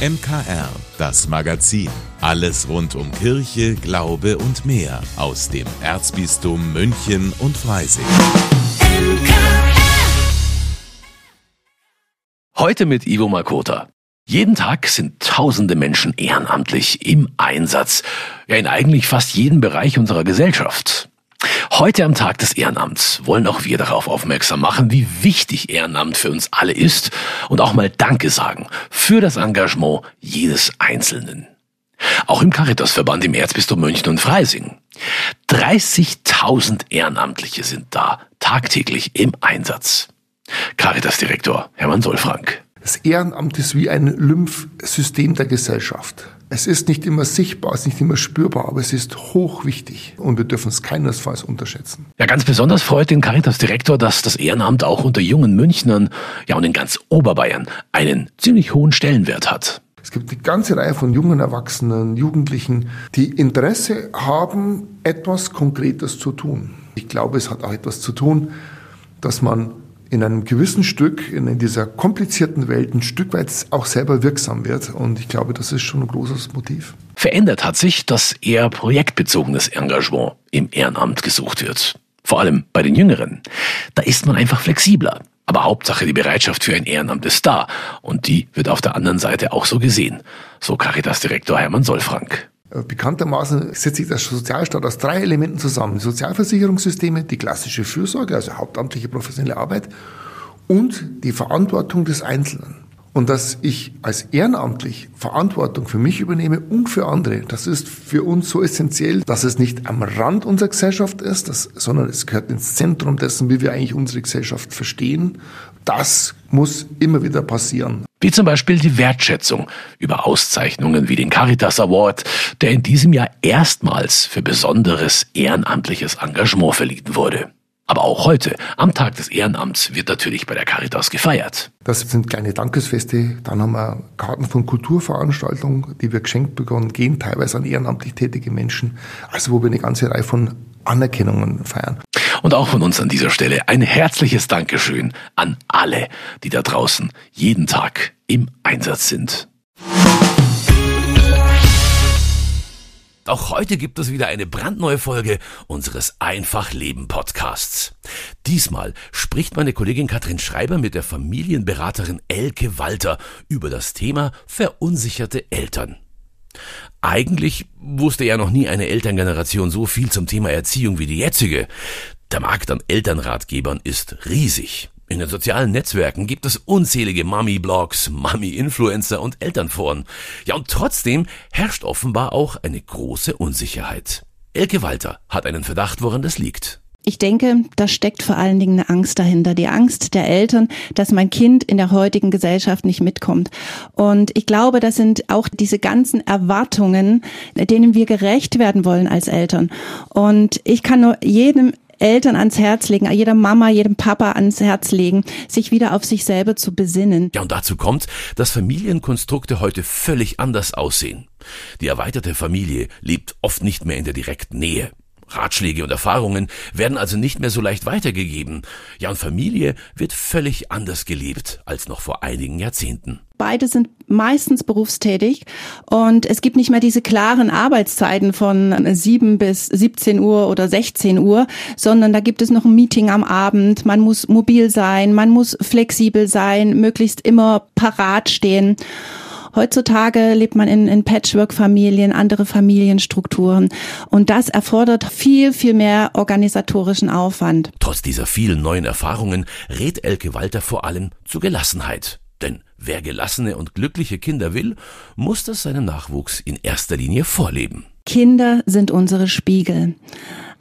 MKR, das Magazin. Alles rund um Kirche, Glaube und mehr aus dem Erzbistum München und Freising. Heute mit Ivo Makota. Jeden Tag sind tausende Menschen ehrenamtlich im Einsatz, ja in eigentlich fast jedem Bereich unserer Gesellschaft. Heute am Tag des Ehrenamts wollen auch wir darauf aufmerksam machen, wie wichtig Ehrenamt für uns alle ist und auch mal Danke sagen für das Engagement jedes Einzelnen. Auch im Caritasverband im Erzbistum München und Freising. 30.000 Ehrenamtliche sind da tagtäglich im Einsatz. Caritas-Direktor Hermann Solfrank. Das Ehrenamt ist wie ein Lymphsystem der Gesellschaft. Es ist nicht immer sichtbar, es ist nicht immer spürbar, aber es ist hochwichtig und wir dürfen es keinesfalls unterschätzen. Ja, ganz besonders freut den Caritas-Direktor, dass das Ehrenamt auch unter jungen Münchnern, ja und in ganz Oberbayern einen ziemlich hohen Stellenwert hat. Es gibt eine ganze Reihe von jungen Erwachsenen, Jugendlichen, die Interesse haben, etwas Konkretes zu tun. Ich glaube, es hat auch etwas zu tun, dass man in einem gewissen Stück, in dieser komplizierten Welt, ein Stück weit auch selber wirksam wird. Und ich glaube, das ist schon ein großes Motiv. Verändert hat sich, dass eher projektbezogenes Engagement im Ehrenamt gesucht wird. Vor allem bei den Jüngeren. Da ist man einfach flexibler. Aber Hauptsache die Bereitschaft für ein Ehrenamt ist da. Und die wird auf der anderen Seite auch so gesehen. So Caritas-Direktor Hermann Solfrank. Äh, bekanntermaßen setzt sich der Sozialstaat aus drei Elementen zusammen. Die Sozialversicherungssysteme, die klassische Fürsorge, also hauptamtliche professionelle Arbeit und die Verantwortung des Einzelnen. Und dass ich als ehrenamtlich Verantwortung für mich übernehme und für andere, das ist für uns so essentiell, dass es nicht am Rand unserer Gesellschaft ist, das, sondern es gehört ins Zentrum dessen, wie wir eigentlich unsere Gesellschaft verstehen. Das muss immer wieder passieren. Wie zum Beispiel die Wertschätzung über Auszeichnungen wie den Caritas Award, der in diesem Jahr erstmals für besonderes ehrenamtliches Engagement verliehen wurde. Aber auch heute, am Tag des Ehrenamts, wird natürlich bei der Caritas gefeiert. Das sind kleine Dankesfeste. Dann haben wir Karten von Kulturveranstaltungen, die wir geschenkt bekommen, gehen teilweise an ehrenamtlich tätige Menschen. Also wo wir eine ganze Reihe von Anerkennungen feiern. Und auch von uns an dieser Stelle ein herzliches Dankeschön an alle, die da draußen jeden Tag im Einsatz sind. Auch heute gibt es wieder eine brandneue Folge unseres Einfach Leben Podcasts. Diesmal spricht meine Kollegin Katrin Schreiber mit der Familienberaterin Elke Walter über das Thema verunsicherte Eltern. Eigentlich wusste ja noch nie eine Elterngeneration so viel zum Thema Erziehung wie die jetzige. Der Markt an Elternratgebern ist riesig. In den sozialen Netzwerken gibt es unzählige Mami-Blogs, Mami-Influencer und Elternforen. Ja, und trotzdem herrscht offenbar auch eine große Unsicherheit. Elke Walter hat einen Verdacht, woran das liegt. Ich denke, da steckt vor allen Dingen eine Angst dahinter. Die Angst der Eltern, dass mein Kind in der heutigen Gesellschaft nicht mitkommt. Und ich glaube, das sind auch diese ganzen Erwartungen, denen wir gerecht werden wollen als Eltern. Und ich kann nur jedem Eltern ans Herz legen, jeder Mama, jedem Papa ans Herz legen, sich wieder auf sich selber zu besinnen. Ja, und dazu kommt, dass Familienkonstrukte heute völlig anders aussehen. Die erweiterte Familie lebt oft nicht mehr in der direkten Nähe. Ratschläge und Erfahrungen werden also nicht mehr so leicht weitergegeben. Ja, und Familie wird völlig anders gelebt als noch vor einigen Jahrzehnten. Beide sind meistens berufstätig und es gibt nicht mehr diese klaren Arbeitszeiten von 7 bis 17 Uhr oder 16 Uhr, sondern da gibt es noch ein Meeting am Abend. Man muss mobil sein, man muss flexibel sein, möglichst immer parat stehen. Heutzutage lebt man in, in Patchwork-Familien, andere Familienstrukturen. Und das erfordert viel, viel mehr organisatorischen Aufwand. Trotz dieser vielen neuen Erfahrungen rät Elke Walter vor allem zu Gelassenheit. Denn wer gelassene und glückliche Kinder will, muss das seinem Nachwuchs in erster Linie vorleben. Kinder sind unsere Spiegel.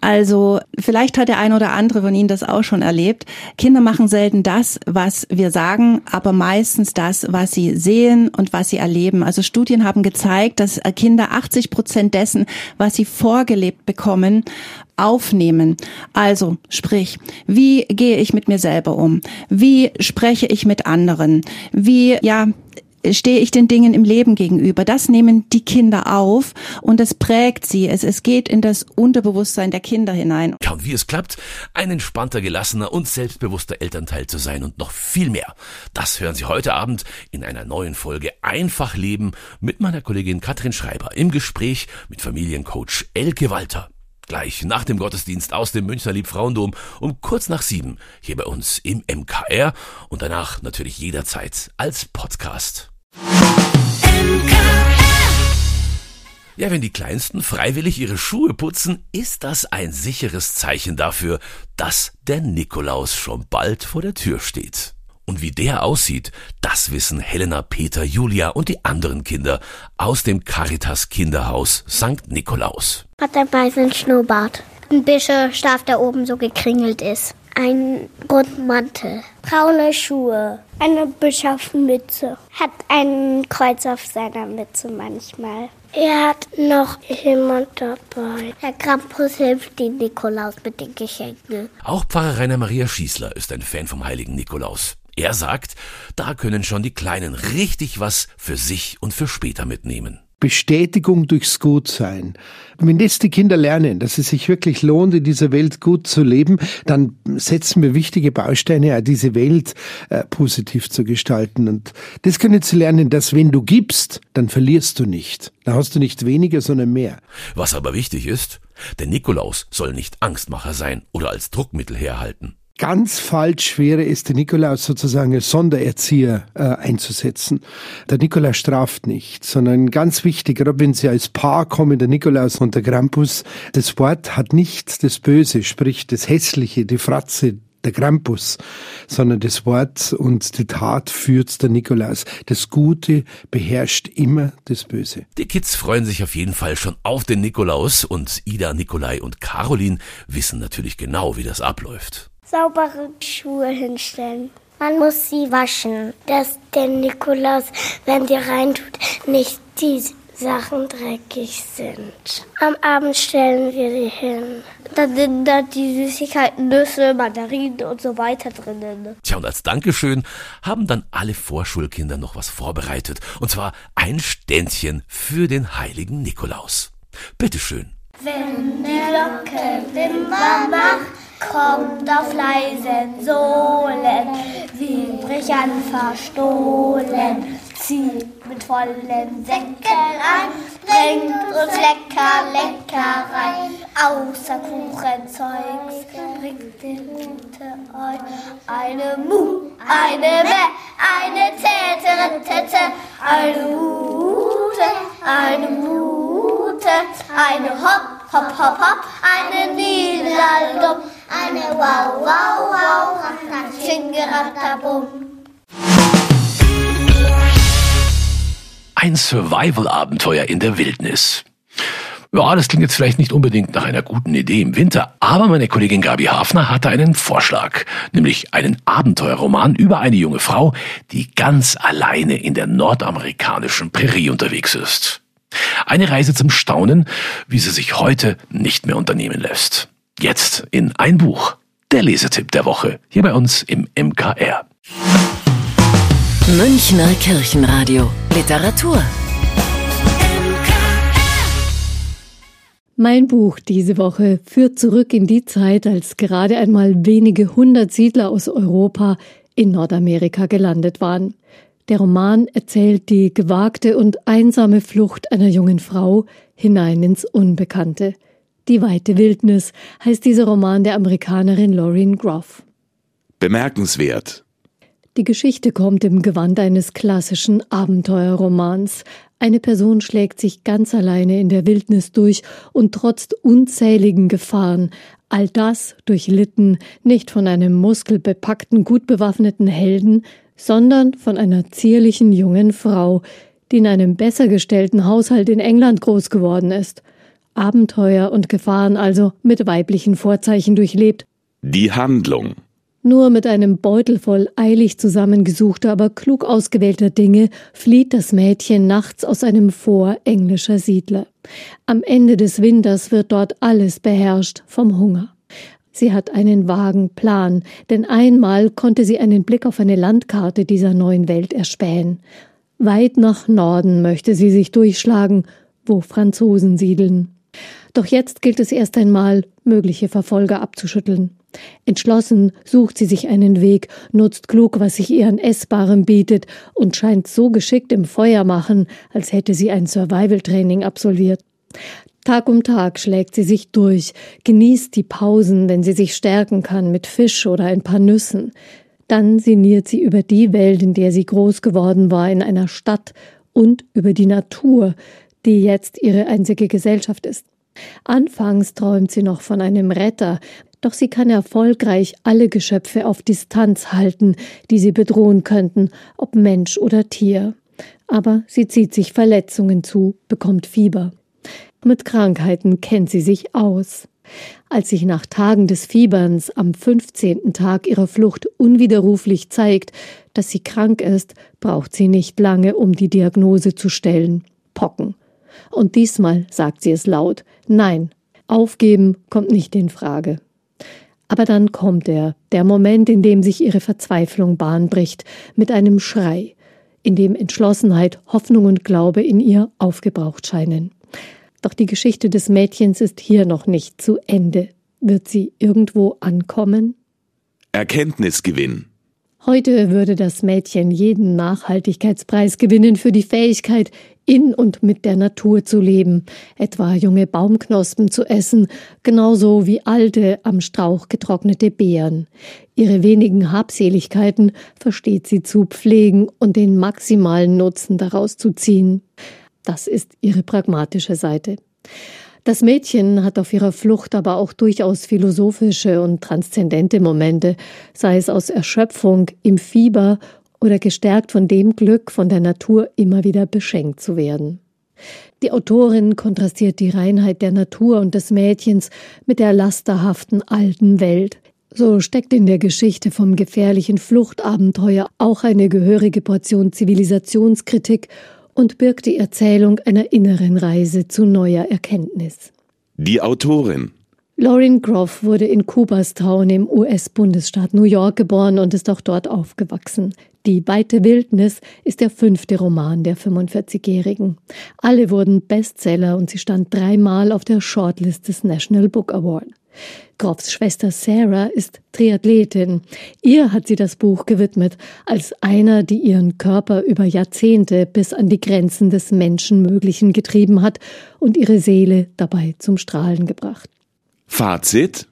Also vielleicht hat der ein oder andere von Ihnen das auch schon erlebt. Kinder machen selten das, was wir sagen, aber meistens das, was sie sehen und was sie erleben. Also Studien haben gezeigt, dass Kinder 80 Prozent dessen, was sie vorgelebt bekommen, aufnehmen. Also sprich, wie gehe ich mit mir selber um? Wie spreche ich mit anderen? Wie, ja, stehe ich den Dingen im Leben gegenüber? Das nehmen die Kinder auf und es prägt sie. Es, es geht in das Unterbewusstsein der Kinder hinein. Ja, und wie es klappt, ein entspannter, gelassener und selbstbewusster Elternteil zu sein und noch viel mehr. Das hören Sie heute Abend in einer neuen Folge Einfach Leben mit meiner Kollegin Katrin Schreiber im Gespräch mit Familiencoach Elke Walter. Gleich nach dem Gottesdienst aus dem Münchner Liebfrauendom um kurz nach sieben hier bei uns im MKR und danach natürlich jederzeit als Podcast. Ja, wenn die Kleinsten freiwillig ihre Schuhe putzen, ist das ein sicheres Zeichen dafür, dass der Nikolaus schon bald vor der Tür steht. Und wie der aussieht, das wissen Helena, Peter, Julia und die anderen Kinder aus dem Caritas Kinderhaus St. Nikolaus. Hat einen weißen Schnurrbart. Ein Bischofstab, der oben so gekringelt ist. Ein roten Mantel. Braune Schuhe. Eine Bischofsmütze. Hat ein Kreuz auf seiner Mütze manchmal. Er hat noch jemand dabei. Der Krampus hilft dem Nikolaus mit den Geschenken. Auch Pfarrer Rainer Maria Schießler ist ein Fan vom heiligen Nikolaus. Er sagt, da können schon die Kleinen richtig was für sich und für später mitnehmen. Bestätigung durchs Gutsein. Wenn jetzt die Kinder lernen, dass es sich wirklich lohnt, in dieser Welt gut zu leben, dann setzen wir wichtige Bausteine, diese Welt äh, positiv zu gestalten. Und das können sie lernen, dass wenn du gibst, dann verlierst du nicht. Dann hast du nicht weniger, sondern mehr. Was aber wichtig ist, der Nikolaus soll nicht Angstmacher sein oder als Druckmittel herhalten. Ganz falsch wäre es, den Nikolaus sozusagen als Sondererzieher äh, einzusetzen. Der Nikolaus straft nicht, sondern ganz wichtig, gerade wenn Sie als Paar kommen, der Nikolaus und der Krampus, das Wort hat nicht das Böse, sprich das Hässliche, die Fratze, der Krampus, sondern das Wort und die Tat führt der Nikolaus. Das Gute beherrscht immer das Böse. Die Kids freuen sich auf jeden Fall schon auf den Nikolaus und Ida, Nikolai und Caroline wissen natürlich genau, wie das abläuft saubere Schuhe hinstellen. Man muss sie waschen, dass der Nikolaus, wenn die reintut, nicht die Sachen dreckig sind. Am Abend stellen wir sie hin. Da sind da die Süßigkeiten, Nüsse, Mandarinen und so weiter drinnen. Tja, und als Dankeschön haben dann alle Vorschulkinder noch was vorbereitet. Und zwar ein Ständchen für den heiligen Nikolaus. Bitteschön. Wenn die Glocke Wimper macht, kommt auf leisen Sohlen, wie Brechern verstohlen. Zieht mit vollen Säcken ein, bringt uns lecker, lecker rein. Außer Kuchenzeugs bringt Rute ein. Eine Mu, eine Mä, eine Täte, Täte, eine Mute, eine Mute, eine Hopp, hopp, hopp, hopp, eine Niederlum, Wow, Wow, Wow, Rattatschingeratabum. Ein Survival-Abenteuer in der Wildnis. Ja, das klingt jetzt vielleicht nicht unbedingt nach einer guten Idee im Winter, aber meine Kollegin Gabi Hafner hatte einen Vorschlag, nämlich einen Abenteuerroman über eine junge Frau, die ganz alleine in der nordamerikanischen Prärie unterwegs ist. Eine Reise zum Staunen, wie sie sich heute nicht mehr unternehmen lässt. Jetzt in ein Buch. Der Lesetipp der Woche. Hier bei uns im MKR. Münchner Kirchenradio. Literatur. Mein Buch diese Woche führt zurück in die Zeit, als gerade einmal wenige hundert Siedler aus Europa in Nordamerika gelandet waren. Der Roman erzählt die gewagte und einsame Flucht einer jungen Frau hinein ins Unbekannte. Die weite Wildnis heißt dieser Roman der Amerikanerin Lauren Groff. Bemerkenswert. Die Geschichte kommt im Gewand eines klassischen Abenteuerromans. Eine Person schlägt sich ganz alleine in der Wildnis durch und trotzt unzähligen Gefahren, all das durchlitten nicht von einem muskelbepackten, gut bewaffneten Helden, sondern von einer zierlichen jungen Frau, die in einem besser gestellten Haushalt in England groß geworden ist. Abenteuer und Gefahren also mit weiblichen Vorzeichen durchlebt. Die Handlung. Nur mit einem Beutel voll eilig zusammengesuchter, aber klug ausgewählter Dinge flieht das Mädchen nachts aus einem Vor englischer Siedler. Am Ende des Winters wird dort alles beherrscht vom Hunger. Sie hat einen vagen Plan, denn einmal konnte sie einen Blick auf eine Landkarte dieser neuen Welt erspähen. Weit nach Norden möchte sie sich durchschlagen, wo Franzosen siedeln. Doch jetzt gilt es erst einmal, mögliche Verfolger abzuschütteln. Entschlossen sucht sie sich einen Weg, nutzt klug, was sich ihr an Essbarem bietet und scheint so geschickt im Feuer machen, als hätte sie ein Survival-Training absolviert. Tag um Tag schlägt sie sich durch, genießt die Pausen, wenn sie sich stärken kann mit Fisch oder ein paar Nüssen. Dann sinniert sie über die Welt, in der sie groß geworden war, in einer Stadt und über die Natur, die jetzt ihre einzige Gesellschaft ist. Anfangs träumt sie noch von einem Retter, doch sie kann erfolgreich alle Geschöpfe auf Distanz halten, die sie bedrohen könnten, ob Mensch oder Tier. Aber sie zieht sich Verletzungen zu, bekommt Fieber. Mit Krankheiten kennt sie sich aus. Als sich nach Tagen des Fieberns am 15. Tag ihrer Flucht unwiderruflich zeigt, dass sie krank ist, braucht sie nicht lange, um die Diagnose zu stellen. Pocken. Und diesmal sagt sie es laut. Nein, aufgeben kommt nicht in Frage. Aber dann kommt er, der Moment, in dem sich ihre Verzweiflung Bahn bricht, mit einem Schrei, in dem Entschlossenheit, Hoffnung und Glaube in ihr aufgebraucht scheinen. Doch die Geschichte des Mädchens ist hier noch nicht zu Ende. Wird sie irgendwo ankommen? Erkenntnisgewinn. Heute würde das Mädchen jeden Nachhaltigkeitspreis gewinnen für die Fähigkeit, in und mit der Natur zu leben, etwa junge Baumknospen zu essen, genauso wie alte, am Strauch getrocknete Beeren. Ihre wenigen Habseligkeiten versteht sie zu pflegen und den maximalen Nutzen daraus zu ziehen. Das ist ihre pragmatische Seite. Das Mädchen hat auf ihrer Flucht aber auch durchaus philosophische und transzendente Momente, sei es aus Erschöpfung, im Fieber oder gestärkt von dem Glück, von der Natur immer wieder beschenkt zu werden. Die Autorin kontrastiert die Reinheit der Natur und des Mädchens mit der lasterhaften alten Welt. So steckt in der Geschichte vom gefährlichen Fluchtabenteuer auch eine gehörige Portion Zivilisationskritik und birgt die Erzählung einer inneren Reise zu neuer Erkenntnis. Die Autorin Lauren Groff wurde in Cooperstown im US-Bundesstaat New York geboren und ist auch dort aufgewachsen. Die weite Wildnis ist der fünfte Roman der 45-Jährigen. Alle wurden Bestseller und sie stand dreimal auf der Shortlist des National Book Award. Groffs Schwester Sarah ist Triathletin. Ihr hat sie das Buch gewidmet, als einer, die ihren Körper über Jahrzehnte bis an die Grenzen des Menschenmöglichen getrieben hat und ihre Seele dabei zum Strahlen gebracht. Fazit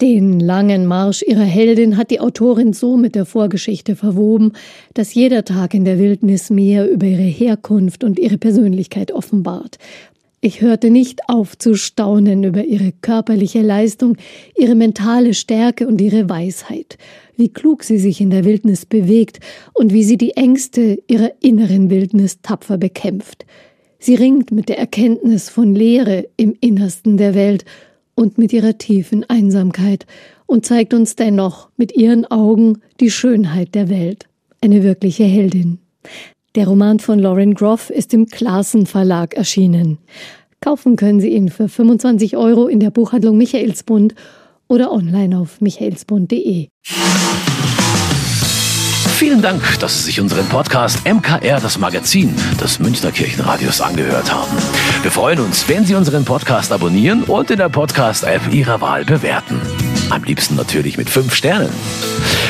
den langen Marsch ihrer Heldin hat die Autorin so mit der Vorgeschichte verwoben, dass jeder Tag in der Wildnis mehr über ihre Herkunft und ihre Persönlichkeit offenbart. Ich hörte nicht auf zu staunen über ihre körperliche Leistung, ihre mentale Stärke und ihre Weisheit, wie klug sie sich in der Wildnis bewegt und wie sie die Ängste ihrer inneren Wildnis tapfer bekämpft. Sie ringt mit der Erkenntnis von Leere im Innersten der Welt und mit ihrer tiefen Einsamkeit und zeigt uns dennoch mit ihren Augen die Schönheit der Welt. Eine wirkliche Heldin. Der Roman von Lauren Groff ist im Klassen Verlag erschienen. Kaufen können Sie ihn für 25 Euro in der Buchhandlung Michaelsbund oder online auf michaelsbund.de. Vielen Dank, dass Sie sich unseren Podcast MKR, das Magazin des Münchner Kirchenradios, angehört haben. Wir freuen uns, wenn Sie unseren Podcast abonnieren und in der Podcast-App Ihrer Wahl bewerten. Am liebsten natürlich mit fünf Sternen.